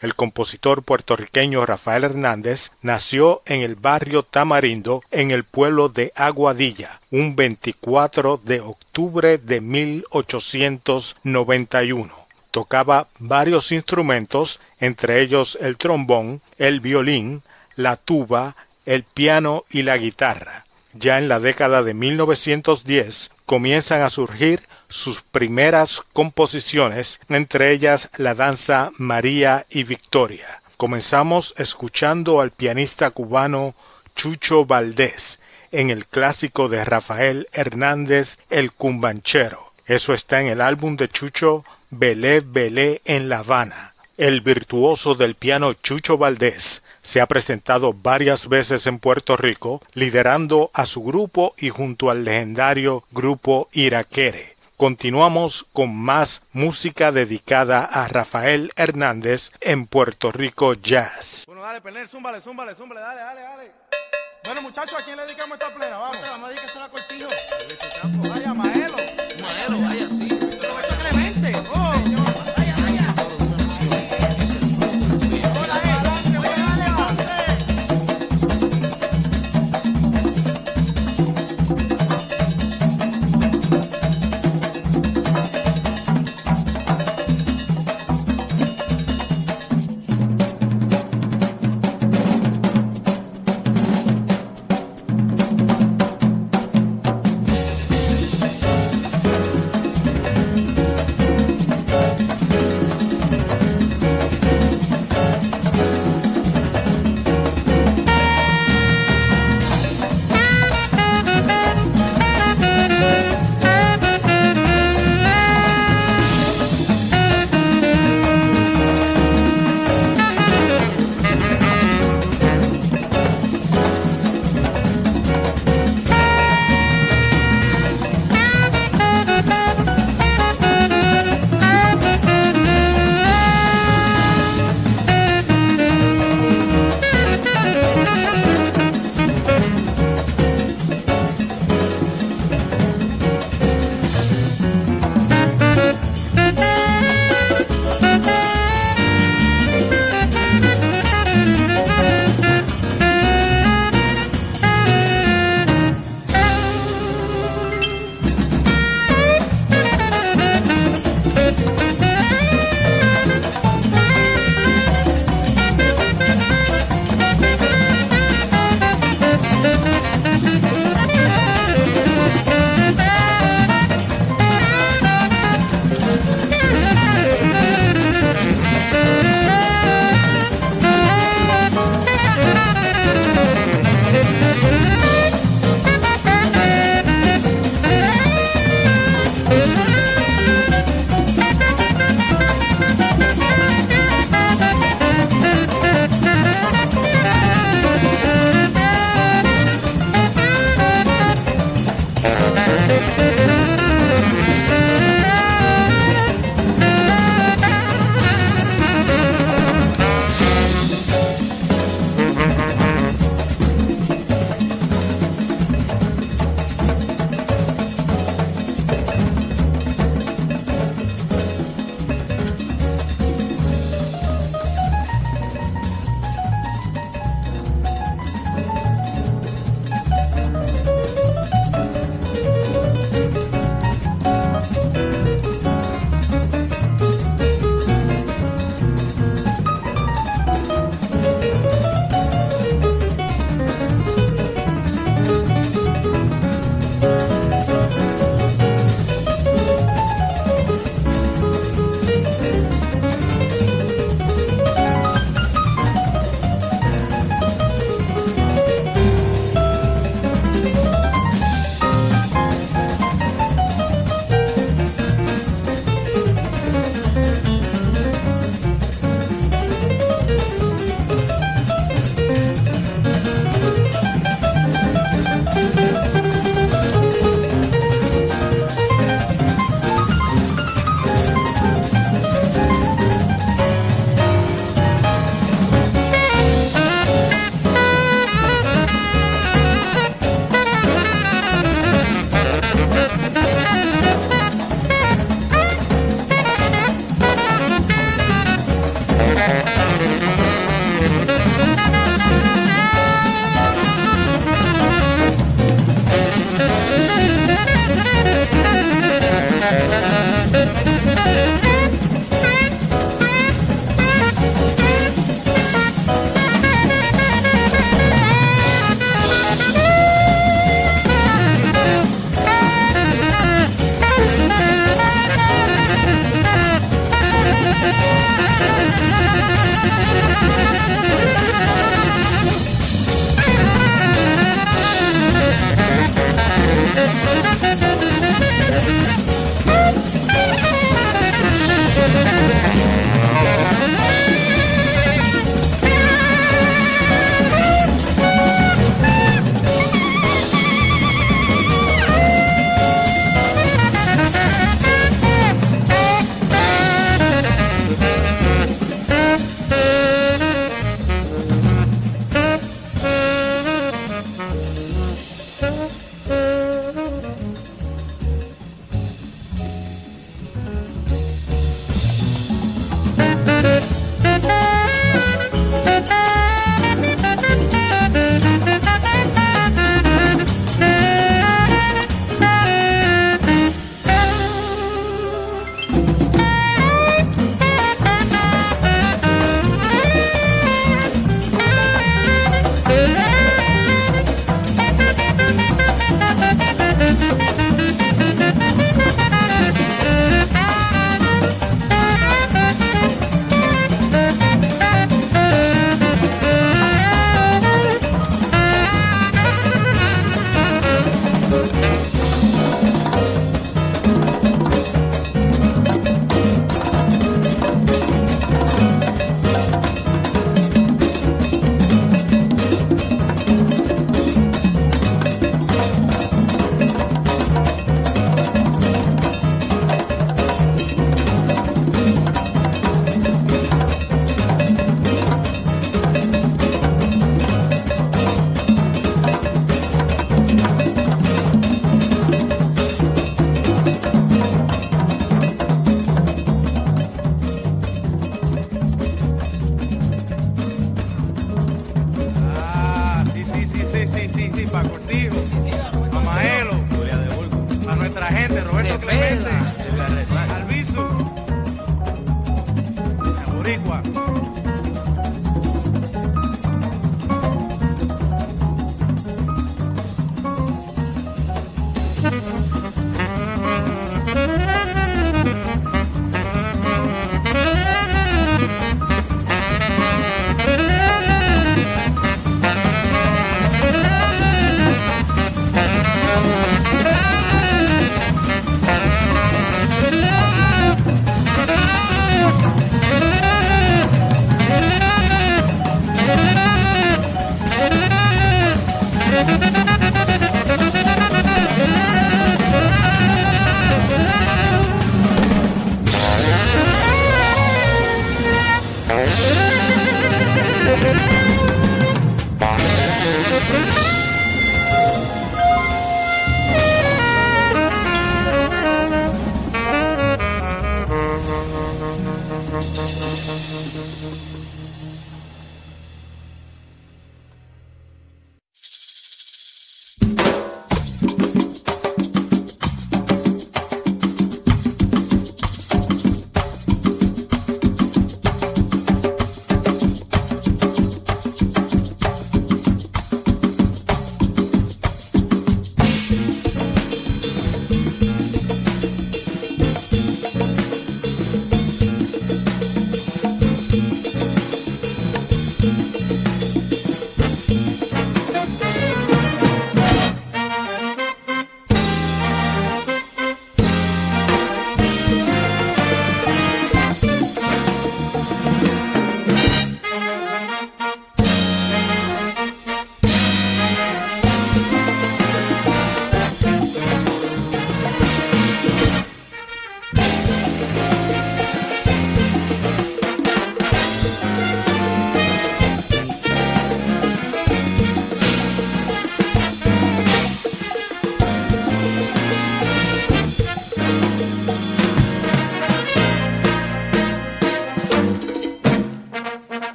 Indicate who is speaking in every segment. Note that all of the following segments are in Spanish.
Speaker 1: El compositor puertorriqueño Rafael Hernández nació en el barrio Tamarindo, en el pueblo de Aguadilla, un 24 de octubre de 1891. Tocaba varios instrumentos, entre ellos el trombón, el violín, la tuba, el piano y la guitarra. Ya en la década de 1910 comienzan a surgir sus primeras composiciones, entre ellas la danza María y Victoria. Comenzamos escuchando al pianista cubano Chucho Valdés en el clásico de Rafael Hernández El Cumbanchero. Eso está en el álbum de Chucho Belé Belé en La Habana. El virtuoso del piano Chucho Valdés se ha presentado varias veces en Puerto Rico, liderando a su grupo y junto al legendario grupo Iraquere. Continuamos con más música dedicada a Rafael Hernández en Puerto Rico Jazz.
Speaker 2: Bueno, dale, Penel, zúmbale, zúmbale, zúmbale, dale, dale, dale. Bueno, muchachos, ¿a quién le dedicamos esta plena? Vamos.
Speaker 3: Vamos a dedicar a Cortijo.
Speaker 2: Vaya, Maelo.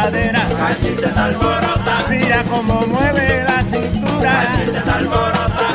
Speaker 4: Cadera.
Speaker 5: gallita de alborota,
Speaker 4: Mira cómo mueve la cintura.
Speaker 5: gallita de alborota,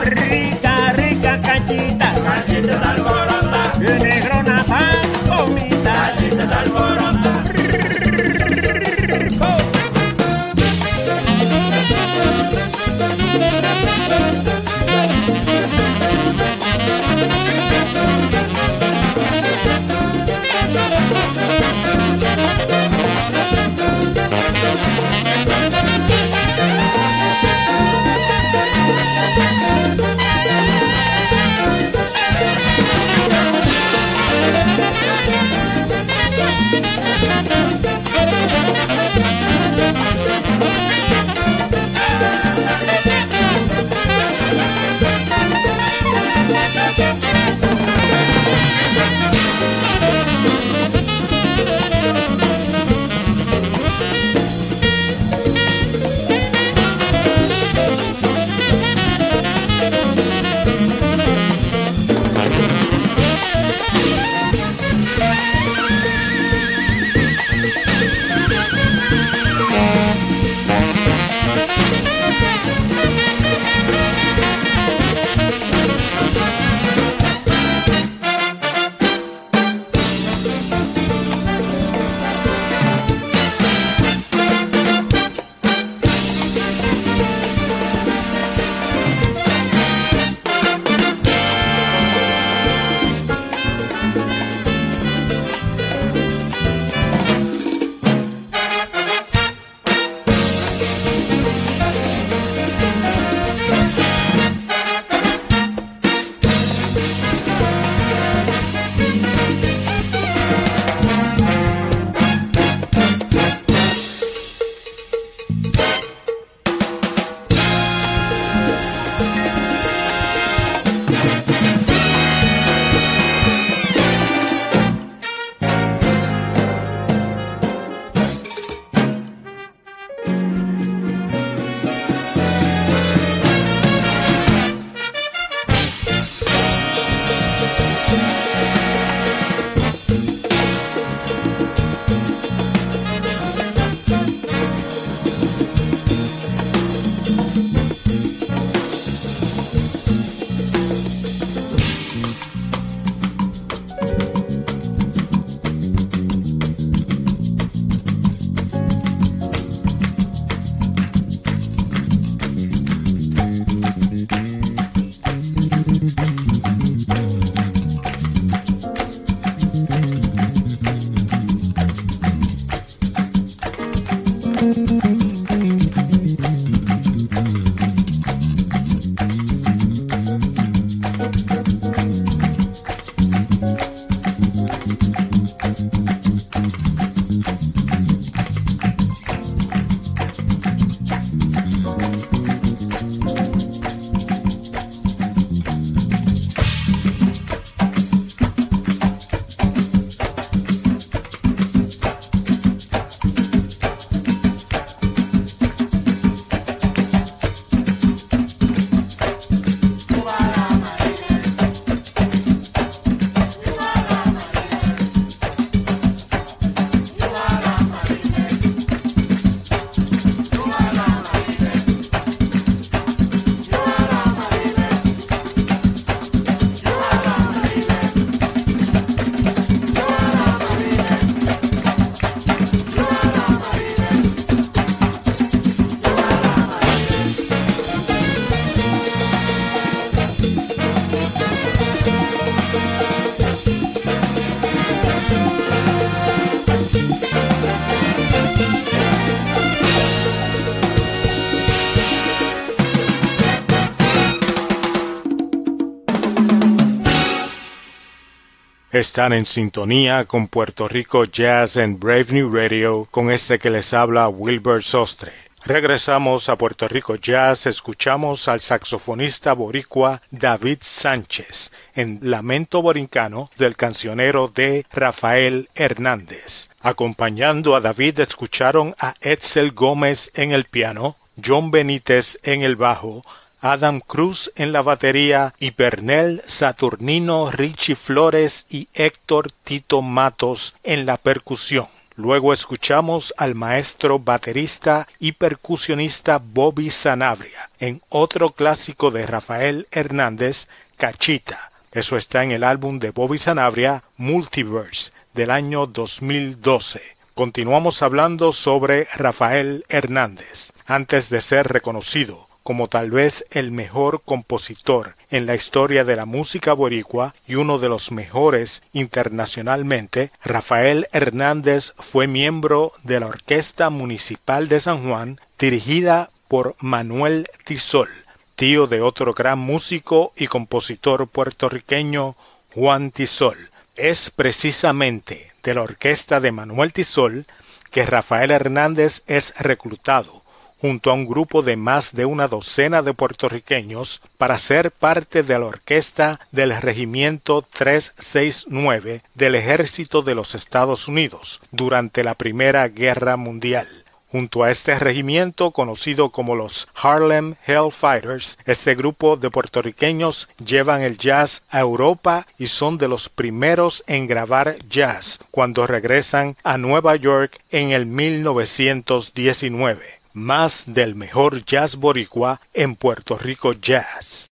Speaker 1: Están en sintonía con Puerto Rico Jazz and Brave New Radio con este que les habla Wilbur Sostre. Regresamos a Puerto Rico Jazz, escuchamos al saxofonista boricua David Sánchez en Lamento Borincano del cancionero de Rafael Hernández. Acompañando a David escucharon a Edsel Gómez en el piano, John Benítez en el bajo, Adam Cruz en la batería y Bernel Saturnino Richie Flores y Héctor Tito Matos en la percusión. Luego escuchamos al maestro baterista y percusionista Bobby Sanabria en otro clásico de Rafael Hernández, Cachita. Eso está en el álbum de Bobby Sanabria, Multiverse, del año 2012. Continuamos hablando sobre Rafael Hernández. Antes de ser reconocido como tal vez el mejor compositor en la historia de la música boricua y uno de los mejores internacionalmente, Rafael Hernández fue miembro de la Orquesta Municipal de San Juan, dirigida por Manuel Tisol, tío de otro gran músico y compositor puertorriqueño, Juan Tisol. Es precisamente de la orquesta de Manuel Tisol que Rafael Hernández es reclutado junto a un grupo de más de una docena de puertorriqueños para ser parte de la orquesta del Regimiento 369 del Ejército de los Estados Unidos durante la Primera Guerra Mundial. Junto a este regimiento conocido como los Harlem Hellfighters, este grupo de puertorriqueños llevan el jazz a Europa y son de los primeros en grabar jazz cuando regresan a Nueva York en el 1919 más del mejor jazz boricua en Puerto Rico Jazz.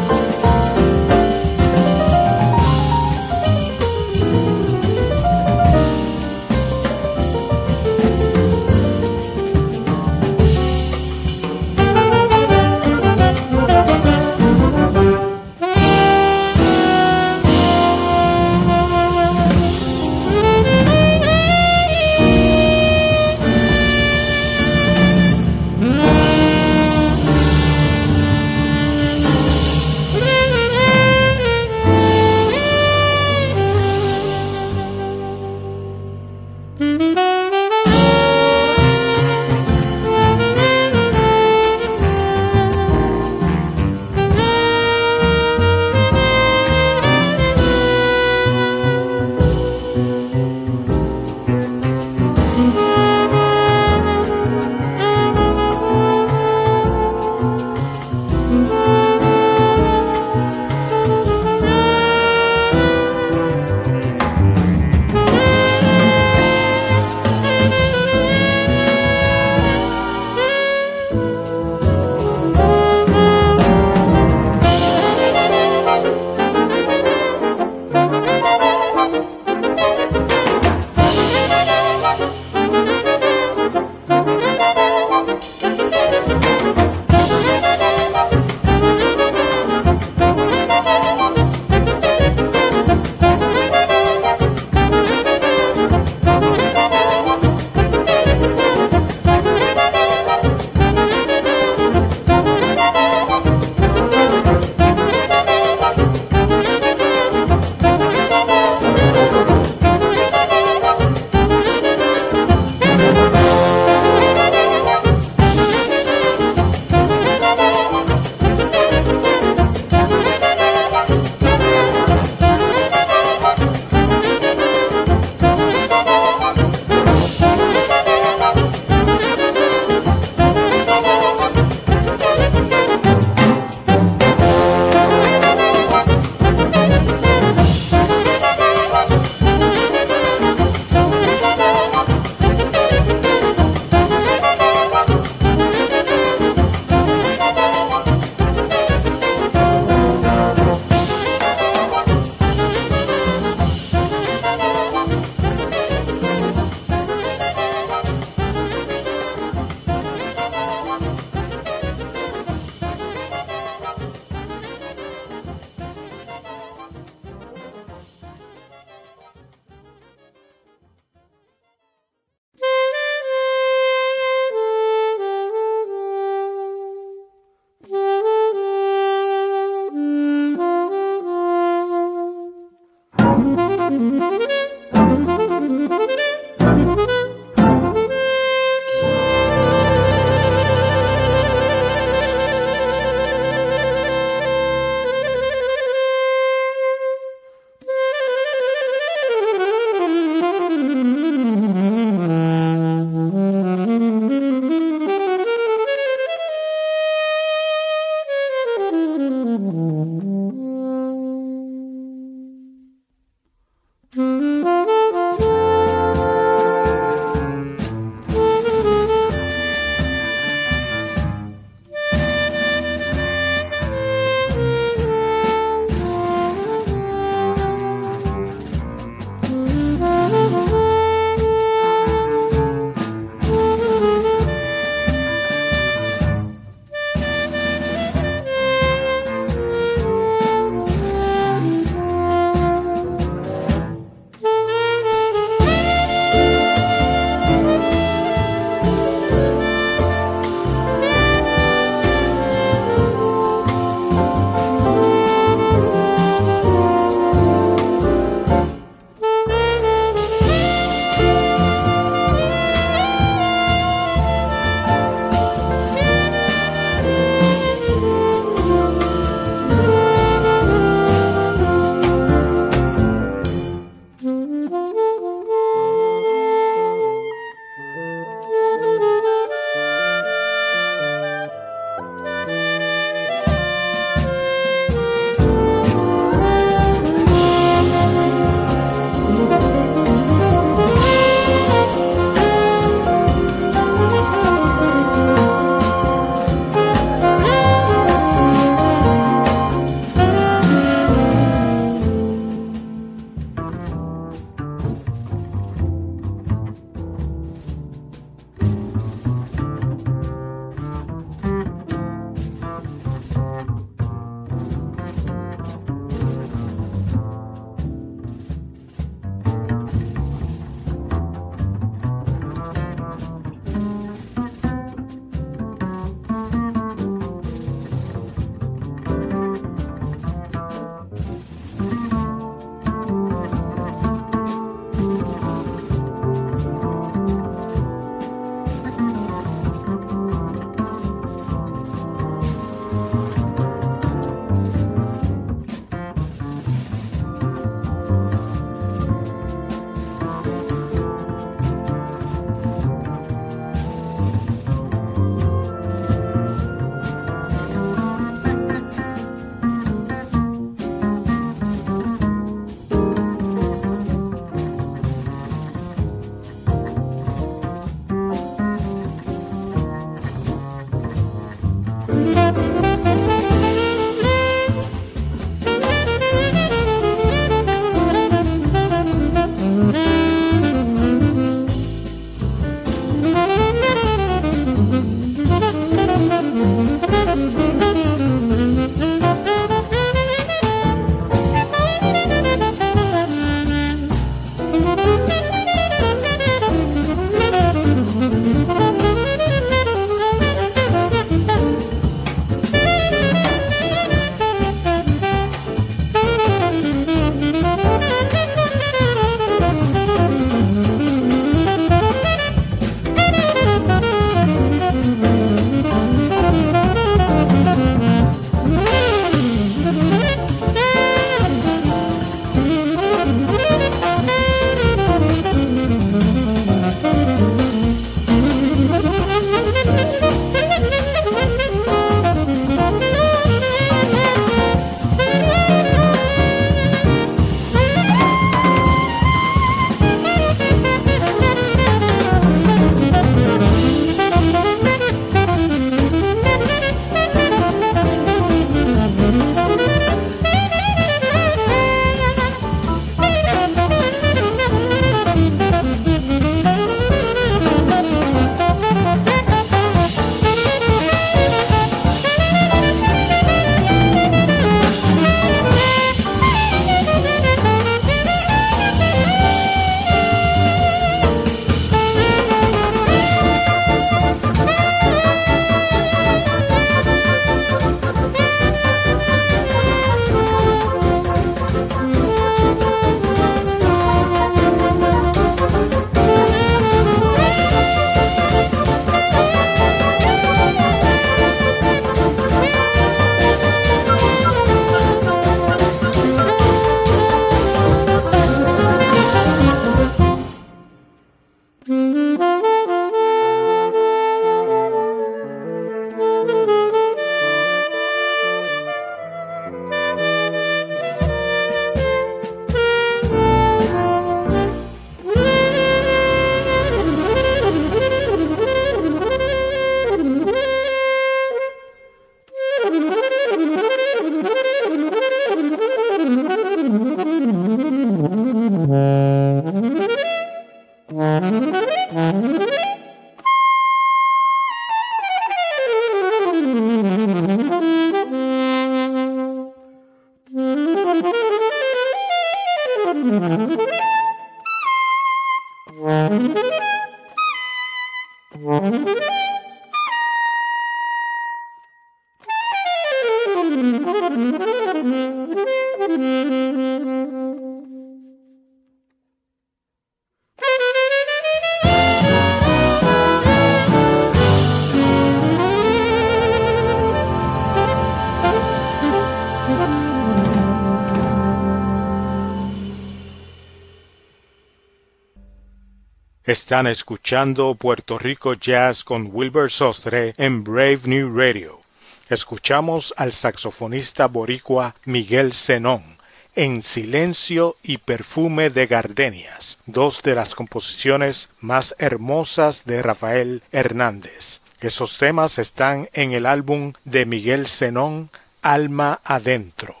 Speaker 1: Están escuchando Puerto Rico Jazz con Wilbur Sostre en Brave New Radio. Escuchamos al saxofonista boricua Miguel Zenón en Silencio y Perfume de Gardenias, dos de las composiciones más hermosas de Rafael Hernández. Esos temas están en el álbum de Miguel Zenón Alma Adentro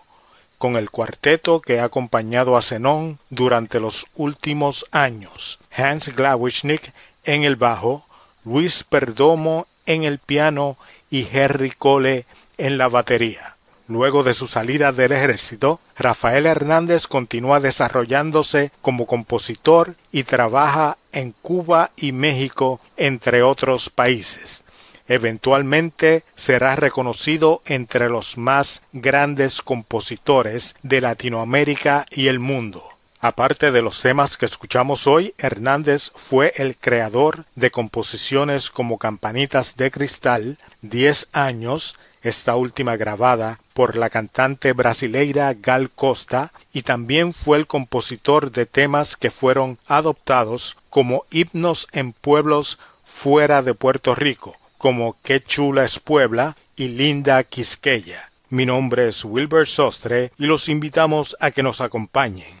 Speaker 1: con el cuarteto que ha acompañado a Zenón durante los últimos años. Hans Glawischnik en el bajo, Luis Perdomo en el piano y Henry Cole en la batería. Luego de su salida del ejército, Rafael Hernández continúa desarrollándose como compositor y trabaja en Cuba y México, entre otros países eventualmente será reconocido entre los más grandes compositores de Latinoamérica y el mundo. Aparte de los temas que escuchamos hoy, Hernández fue el creador de composiciones como Campanitas de Cristal, Diez años, esta última grabada por la cantante brasileira Gal Costa, y también fue el compositor de temas que fueron adoptados como himnos en pueblos fuera de Puerto Rico, como Qué chula es Puebla y Linda Quisqueya. Mi nombre es Wilbur Sostre y los invitamos a que nos acompañen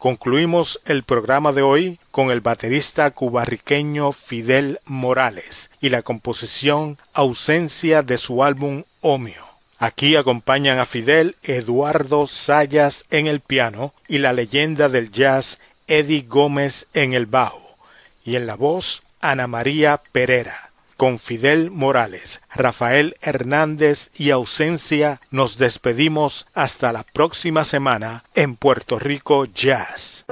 Speaker 1: Concluimos el programa de hoy con el baterista cubarriqueño Fidel Morales y la composición Ausencia de su álbum Omio. Aquí acompañan a Fidel Eduardo Sayas en el piano y la leyenda del jazz Eddie Gómez en el bajo y en la voz Ana María Pereira con Fidel Morales, Rafael Hernández y ausencia, nos despedimos hasta la próxima semana en Puerto Rico Jazz.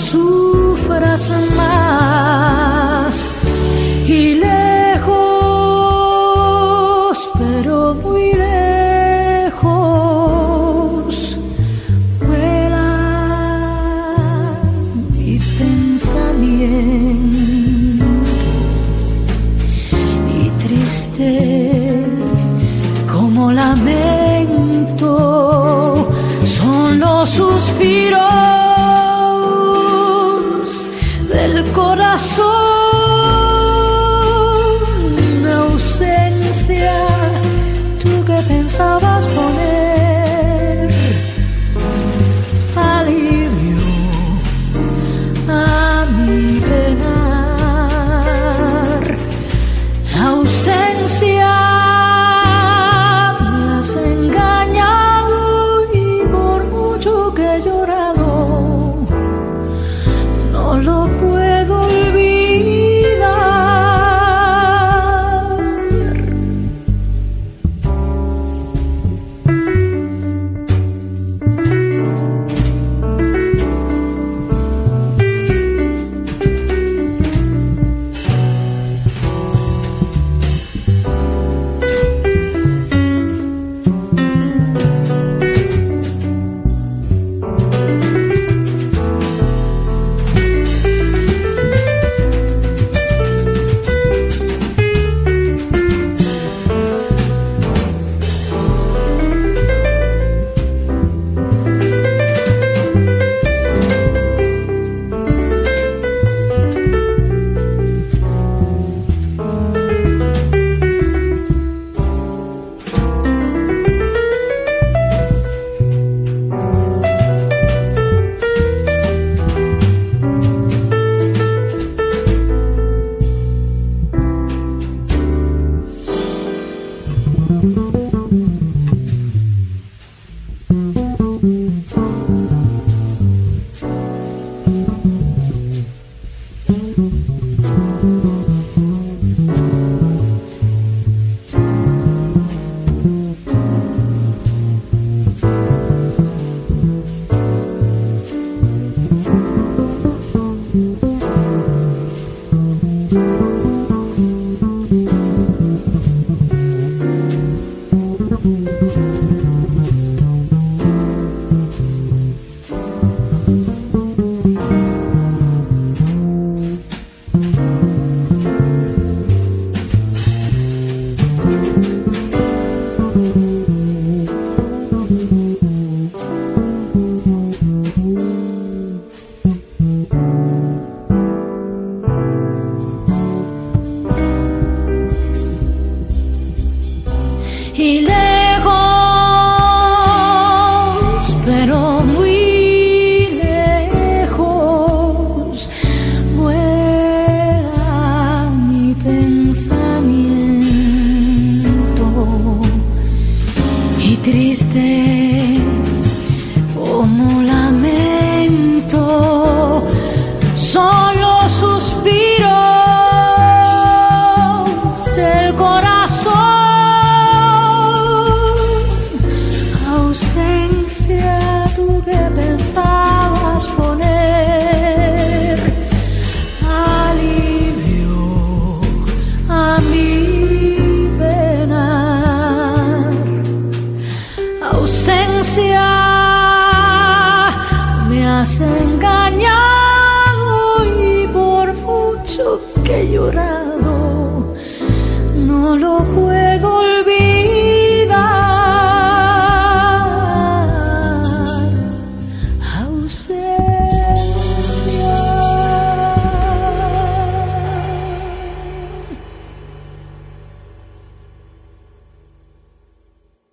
Speaker 6: Lamento son